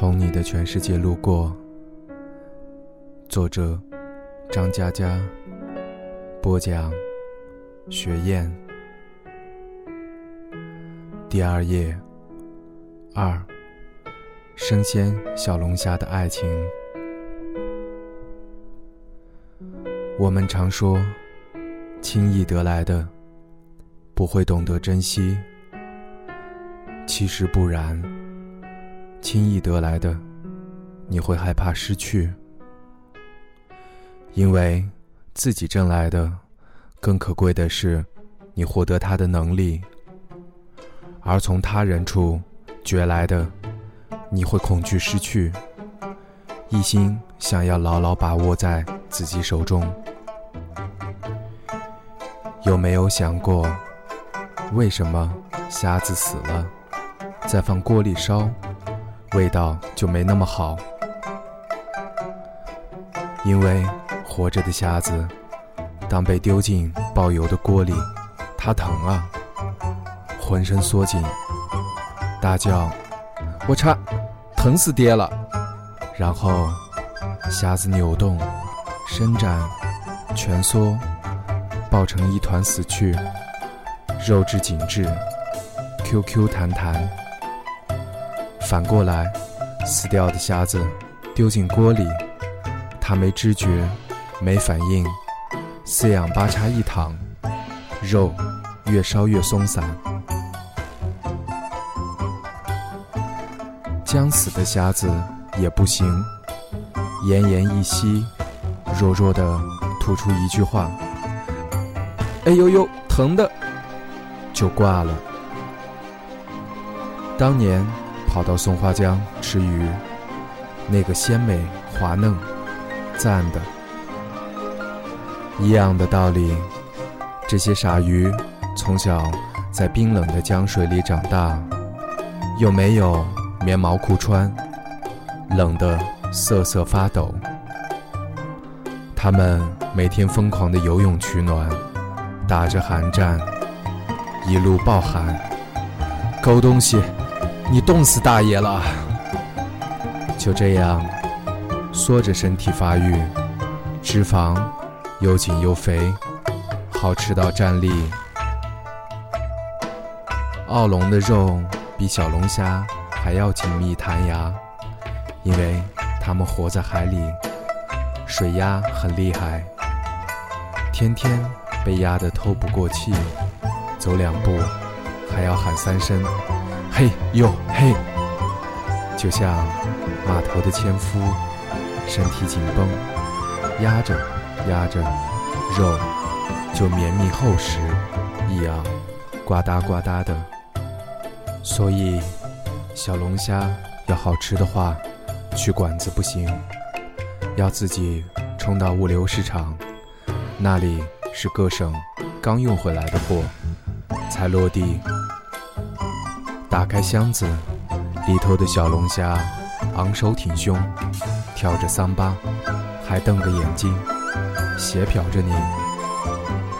从你的全世界路过。作者：张嘉佳。播讲：学燕。第二页。二。生鲜小龙虾的爱情。我们常说，轻易得来的，不会懂得珍惜。其实不然。轻易得来的，你会害怕失去，因为自己挣来的更可贵的是你获得它的能力；而从他人处攫来的，你会恐惧失去，一心想要牢牢把握在自己手中。有没有想过，为什么瞎子死了，再放锅里烧？味道就没那么好，因为活着的虾子，当被丢进爆油的锅里，它疼啊，浑身缩紧，大叫：“我擦，疼死爹了！”然后虾子扭动、伸展、蜷缩，抱成一团死去，肉质紧致，Q Q 弹弹。反过来，死掉的虾子丢进锅里，它没知觉，没反应，四仰八叉一躺，肉越烧越松散。将死的虾子也不行，奄奄一息，弱弱的吐出一句话：“哎呦呦，疼的！”就挂了。当年。跑到松花江吃鱼，那个鲜美滑嫩、赞的，一样的道理。这些傻鱼从小在冰冷的江水里长大，又没有棉毛裤穿，冷得瑟瑟发抖。他们每天疯狂的游泳取暖，打着寒战，一路暴喊：“狗东西！”你冻死大爷了！就这样，缩着身体发育，脂肪又紧又肥，好吃到站立。澳龙的肉比小龙虾还要紧密弹牙，因为它们活在海里，水压很厉害，天天被压得透不过气，走两步还要喊三声。嘿呦嘿，就像码头的纤夫，身体紧绷，压着压着，肉就绵密厚实，一咬，呱嗒呱嗒的。所以，小龙虾要好吃的话，去馆子不行，要自己冲到物流市场，那里是各省刚运回来的货，才落地。打开箱子，里头的小龙虾昂首挺胸，跳着桑巴，还瞪着眼睛，斜瞟着你。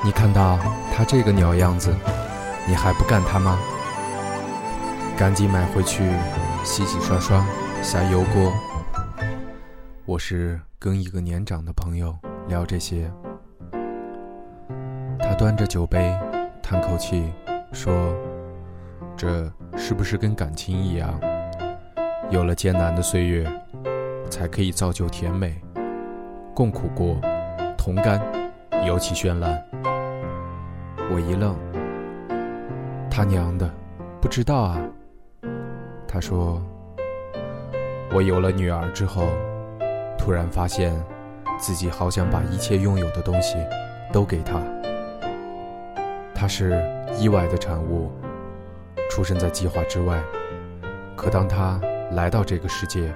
你看到它这个鸟样子，你还不干它吗？赶紧买回去，洗洗刷刷，下油锅。我是跟一个年长的朋友聊这些，他端着酒杯，叹口气，说：“这。”是不是跟感情一样，有了艰难的岁月，才可以造就甜美？共苦过，同甘，尤其绚烂。我一愣，他娘的，不知道啊。他说，我有了女儿之后，突然发现自己好想把一切拥有的东西都给她。她是意外的产物。出生在计划之外，可当他来到这个世界，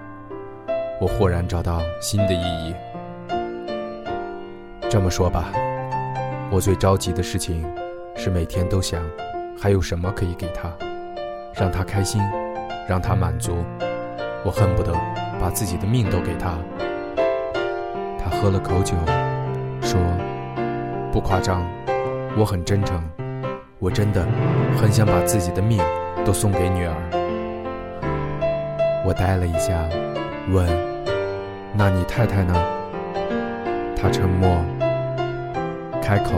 我豁然找到新的意义。这么说吧，我最着急的事情是每天都想还有什么可以给他，让他开心，让他满足。我恨不得把自己的命都给他。他喝了口酒，说：“不夸张，我很真诚。”我真的很想把自己的命都送给女儿。我呆了一下，问：“那你太太呢？”他沉默，开口：“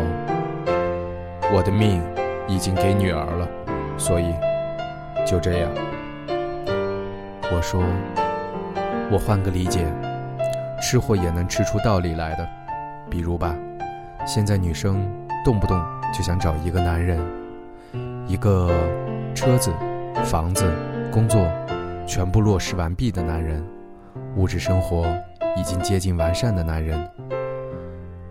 我的命已经给女儿了，所以就这样。”我说：“我换个理解，吃货也能吃出道理来的。比如吧，现在女生动不动就想找一个男人，一个车子、房子、工作全部落实完毕的男人，物质生活已经接近完善的男人。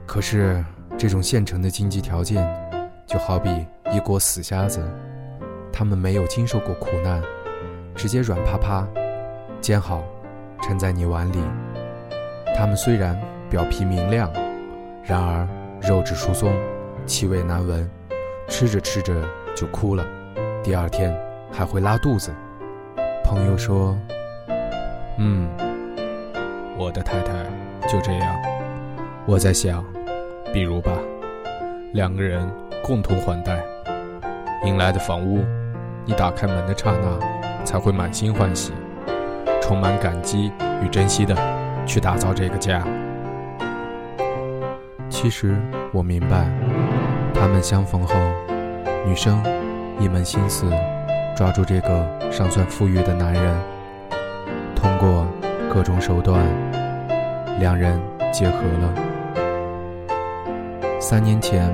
可是这种现成的经济条件，就好比一锅死虾子，他们没有经受过苦难，直接软趴趴。”煎好，盛在你碗里。他们虽然表皮明亮，然而肉质疏松，气味难闻，吃着吃着就哭了，第二天还会拉肚子。朋友说：“嗯，我的太太就这样。”我在想，比如吧，两个人共同还贷，迎来的房屋，你打开门的刹那，才会满心欢喜。充满感激与珍惜的，去打造这个家。其实我明白，他们相逢后，女生一门心思抓住这个尚算富裕的男人，通过各种手段，两人结合了。三年前，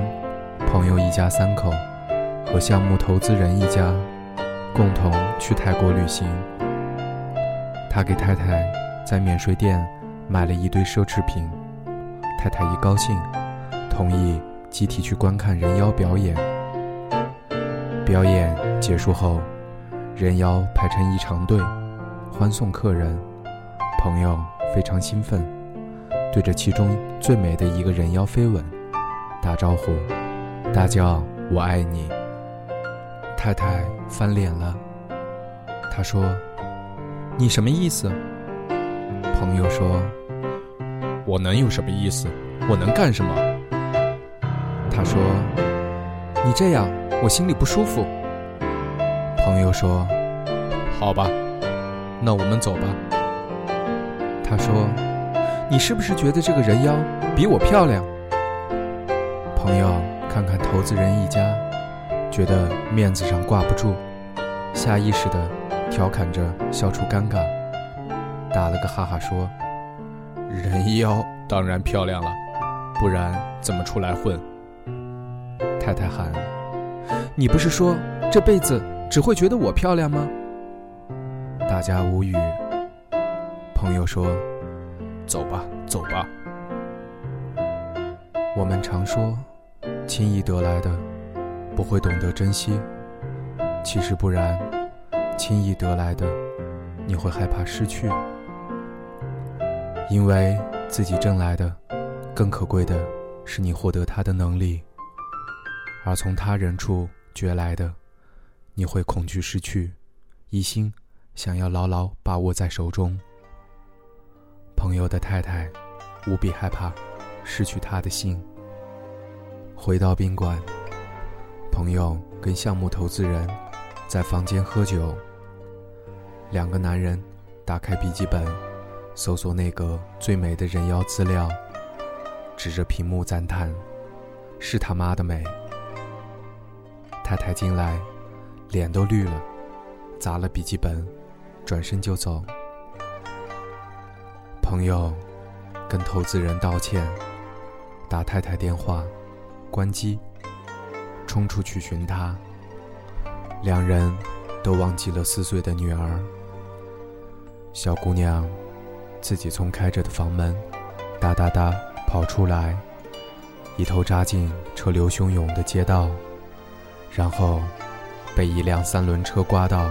朋友一家三口和项目投资人一家共同去泰国旅行。他给太太在免税店买了一堆奢侈品，太太一高兴，同意集体去观看人妖表演。表演结束后，人妖排成一长队，欢送客人。朋友非常兴奋，对着其中最美的一个人妖飞吻，打招呼，大叫“我爱你”。太太翻脸了，她说。你什么意思？朋友说：“我能有什么意思？我能干什么？”他说：“你这样，我心里不舒服。”朋友说：“好吧，那我们走吧。”他说：“你是不是觉得这个人妖比我漂亮？”朋友看看投资人一家，觉得面子上挂不住，下意识的。调侃着，笑出尴尬，打了个哈哈说：“人妖当然漂亮了，不然怎么出来混？”太太喊：“你不是说这辈子只会觉得我漂亮吗？”大家无语。朋友说：“走吧，走吧。”我们常说，轻易得来的不会懂得珍惜，其实不然。轻易得来的，你会害怕失去，因为自己挣来的，更可贵的是你获得它的能力；而从他人处攫来的，你会恐惧失去，一心想要牢牢把握在手中。朋友的太太无比害怕失去他的心。回到宾馆，朋友跟项目投资人在房间喝酒。两个男人打开笔记本，搜索那个最美的人妖资料，指着屏幕赞叹：“是他妈的美！”太太进来，脸都绿了，砸了笔记本，转身就走。朋友跟投资人道歉，打太太电话，关机，冲出去寻她。两人都忘记了四岁的女儿。小姑娘自己从开着的房门哒哒哒跑出来，一头扎进车流汹涌的街道，然后被一辆三轮车刮到，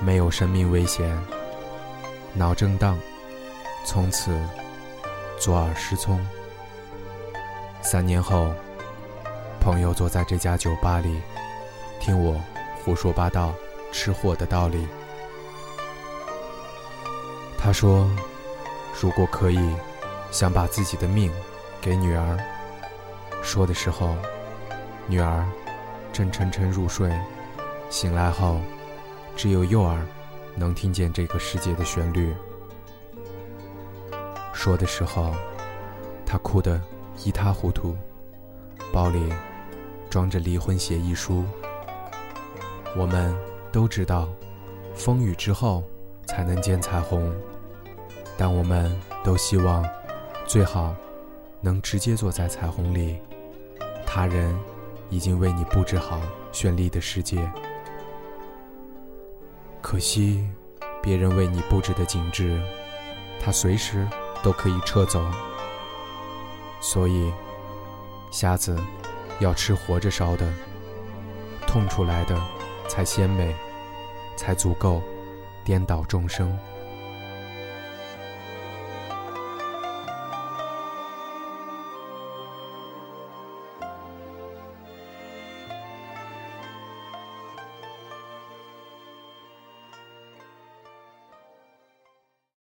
没有生命危险，脑震荡，从此左耳失聪。三年后，朋友坐在这家酒吧里，听我胡说八道吃货的道理。他说：“如果可以，想把自己的命给女儿。”说的时候，女儿正沉沉入睡，醒来后，只有右耳能听见这个世界的旋律。说的时候，他哭得一塌糊涂，包里装着离婚协议书。我们都知道，风雨之后才能见彩虹，但我们都希望，最好能直接坐在彩虹里。他人已经为你布置好绚丽的世界，可惜，别人为你布置的景致，他随时。都可以撤走，所以虾子要吃活着烧的，痛出来的才鲜美，才足够颠倒众生。